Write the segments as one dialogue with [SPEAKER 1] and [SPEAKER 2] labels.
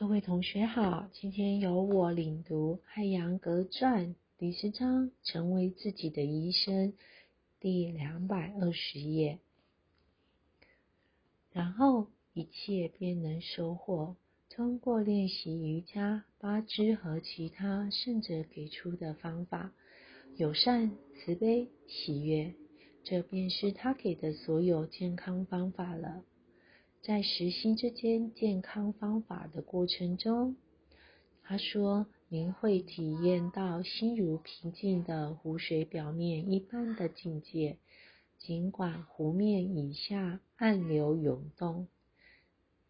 [SPEAKER 1] 各位同学好，今天由我领读《海洋格传》第十章“成为自己的医生”第两百二十页，然后一切便能收获。通过练习瑜伽、八支和其他圣者给出的方法，友善、慈悲、喜悦，这便是他给的所有健康方法了。在实习这间健康方法的过程中，他说：“您会体验到心如平静的湖水表面一般的境界，尽管湖面以下暗流涌动。”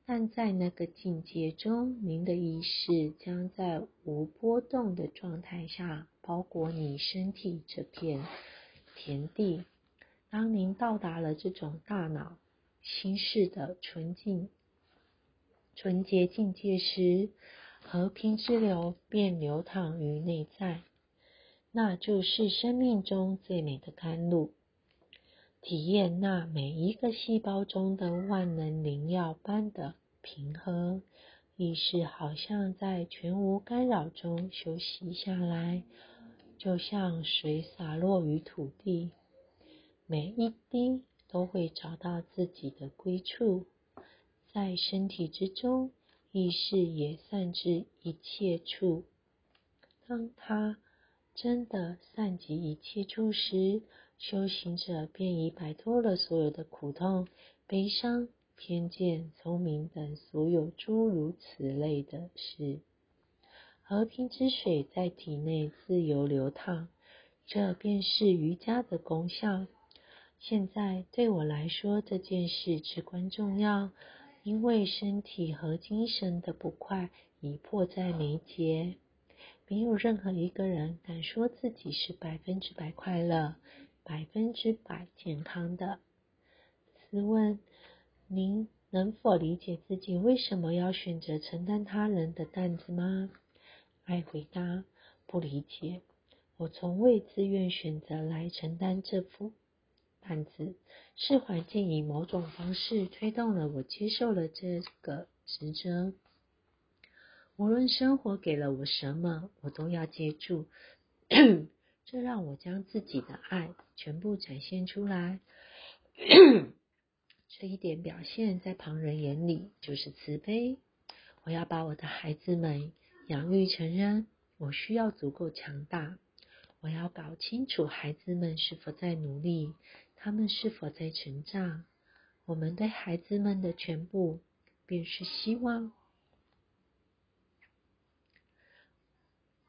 [SPEAKER 1] 但在那个境界中，您的意识将在无波动的状态下包裹你身体这片田地。当您到达了这种大脑心事的纯净、纯洁境界时，和平之流便流淌于内在。那就是生命中最美的甘露。体验那每一个细胞中的万能灵药般的。平和意识好像在全无干扰中休息下来，就像水洒落于土地，每一滴都会找到自己的归处。在身体之中，意识也散至一切处。当它真的散及一切处时，修行者便已摆脱了所有的苦痛、悲伤。偏见、聪明等所有诸如此类的事，和平之水在体内自由流淌，这便是瑜伽的功效。现在对我来说，这件事至关重要，因为身体和精神的不快已迫在眉睫。没有任何一个人敢说自己是百分之百快乐、百分之百健康的。试问？您能否理解自己为什么要选择承担他人的担子吗？爱回答：不理解。我从未自愿选择来承担这副担子，是环境以某种方式推动了我接受了这个职责。无论生活给了我什么，我都要接住。这让我将自己的爱全部展现出来。这一点表现在旁人眼里就是慈悲。我要把我的孩子们养育成人，我需要足够强大。我要搞清楚孩子们是否在努力，他们是否在成长。我们对孩子们的全部便是希望。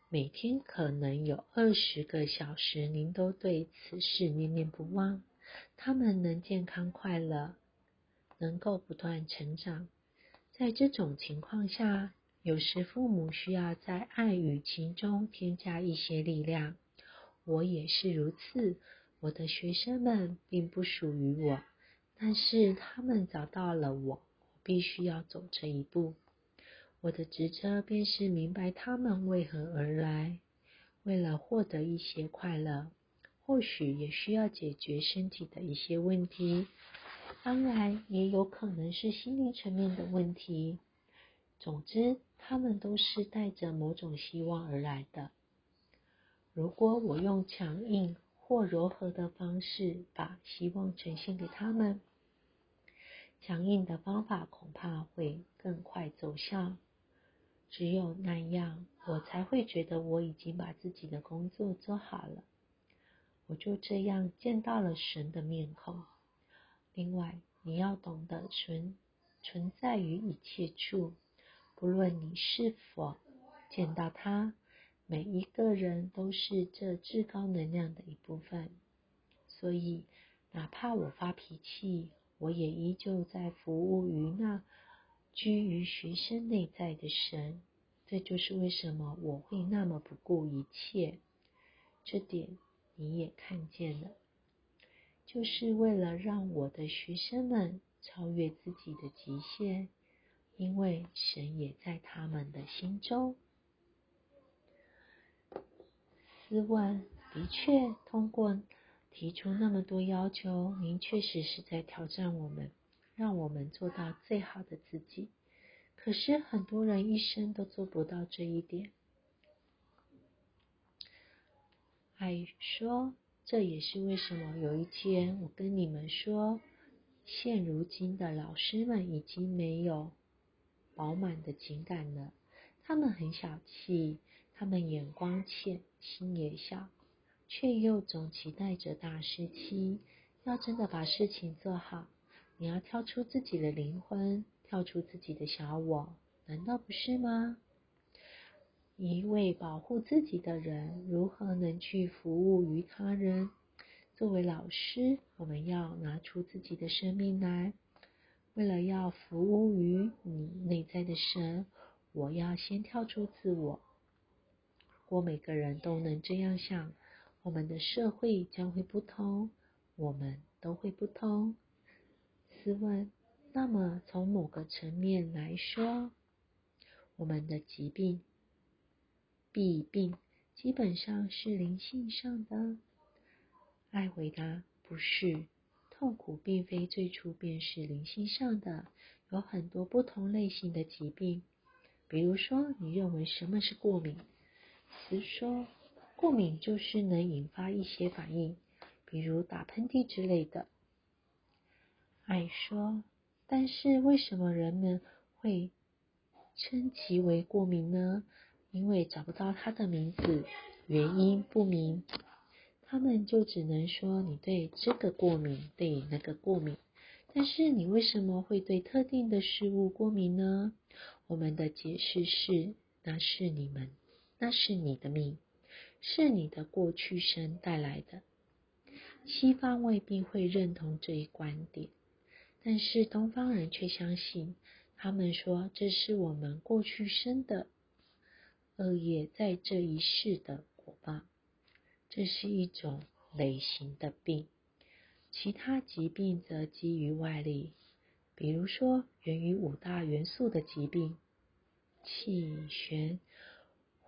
[SPEAKER 1] 每天可能有二十个小时，您都对此事念念不忘。他们能健康快乐。能够不断成长，在这种情况下，有时父母需要在爱与情中添加一些力量。我也是如此。我的学生们并不属于我，但是他们找到了我。我必须要走这一步。我的职责便是明白他们为何而来。为了获得一些快乐，或许也需要解决身体的一些问题。当然，也有可能是心灵层面的问题。总之，他们都是带着某种希望而来的。如果我用强硬或柔和的方式把希望呈现给他们，强硬的方法恐怕会更快奏效。只有那样，我才会觉得我已经把自己的工作做好了。我就这样见到了神的面孔。另外，你要懂得存存在于一切处，不论你是否见到他，每一个人都是这至高能量的一部分。所以，哪怕我发脾气，我也依旧在服务于那居于学生内在的神。这就是为什么我会那么不顾一切。这点你也看见了。就是为了让我的学生们超越自己的极限，因为神也在他们的心中。斯万的确通过提出那么多要求，您确实是在挑战我们，让我们做到最好的自己。可是很多人一生都做不到这一点。爱说，这也是为什么有一天我跟你们说，现如今的老师们已经没有饱满的情感了，他们很小气，他们眼光浅，心也小，却又总期待着大师期。要真的把事情做好，你要跳出自己的灵魂，跳出自己的小我，难道不是吗？一位保护自己的人，如何能去服务于他人？作为老师，我们要拿出自己的生命来，为了要服务于你内在的神，我要先跳出自我。如果每个人都能这样想，我们的社会将会不同。我们都会不同。试问，那么从某个层面来说，我们的疾病、弊病基本上是灵性上的。爱回答：不是，痛苦并非最初便是灵性上的，有很多不同类型的疾病。比如说，你认为什么是过敏？词说，过敏就是能引发一些反应。比如打喷嚏之类的，爱说，但是为什么人们会称其为过敏呢？因为找不到它的名字，原因不明，他们就只能说你对这个过敏，对那个过敏。但是你为什么会对特定的事物过敏呢？我们的解释是，那是你们，那是你的命，是你的过去生带来的。西方未必会认同这一观点，但是东方人却相信。他们说这是我们过去生的恶业在这一世的果报。这是一种类型的病，其他疾病则基于外力，比如说源于五大元素的疾病、气旋，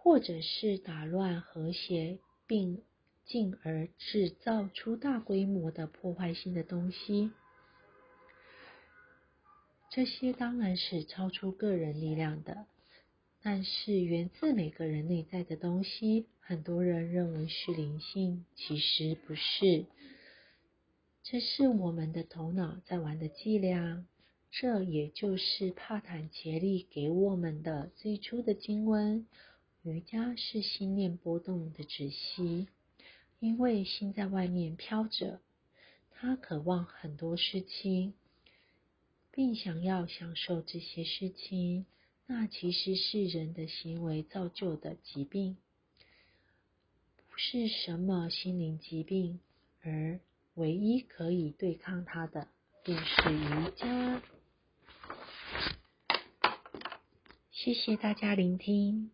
[SPEAKER 1] 或者是打乱和谐并。进而制造出大规模的破坏性的东西，这些当然是超出个人力量的，但是源自每个人内在的东西，很多人认为是灵性，其实不是，这是我们的头脑在玩的伎俩。这也就是帕坦杰利给我们的最初的经文：瑜伽是心念波动的止息。因为心在外面飘着，他渴望很多事情，并想要享受这些事情，那其实是人的行为造就的疾病，不是什么心灵疾病，而唯一可以对抗它的，便是瑜伽。谢谢大家聆听。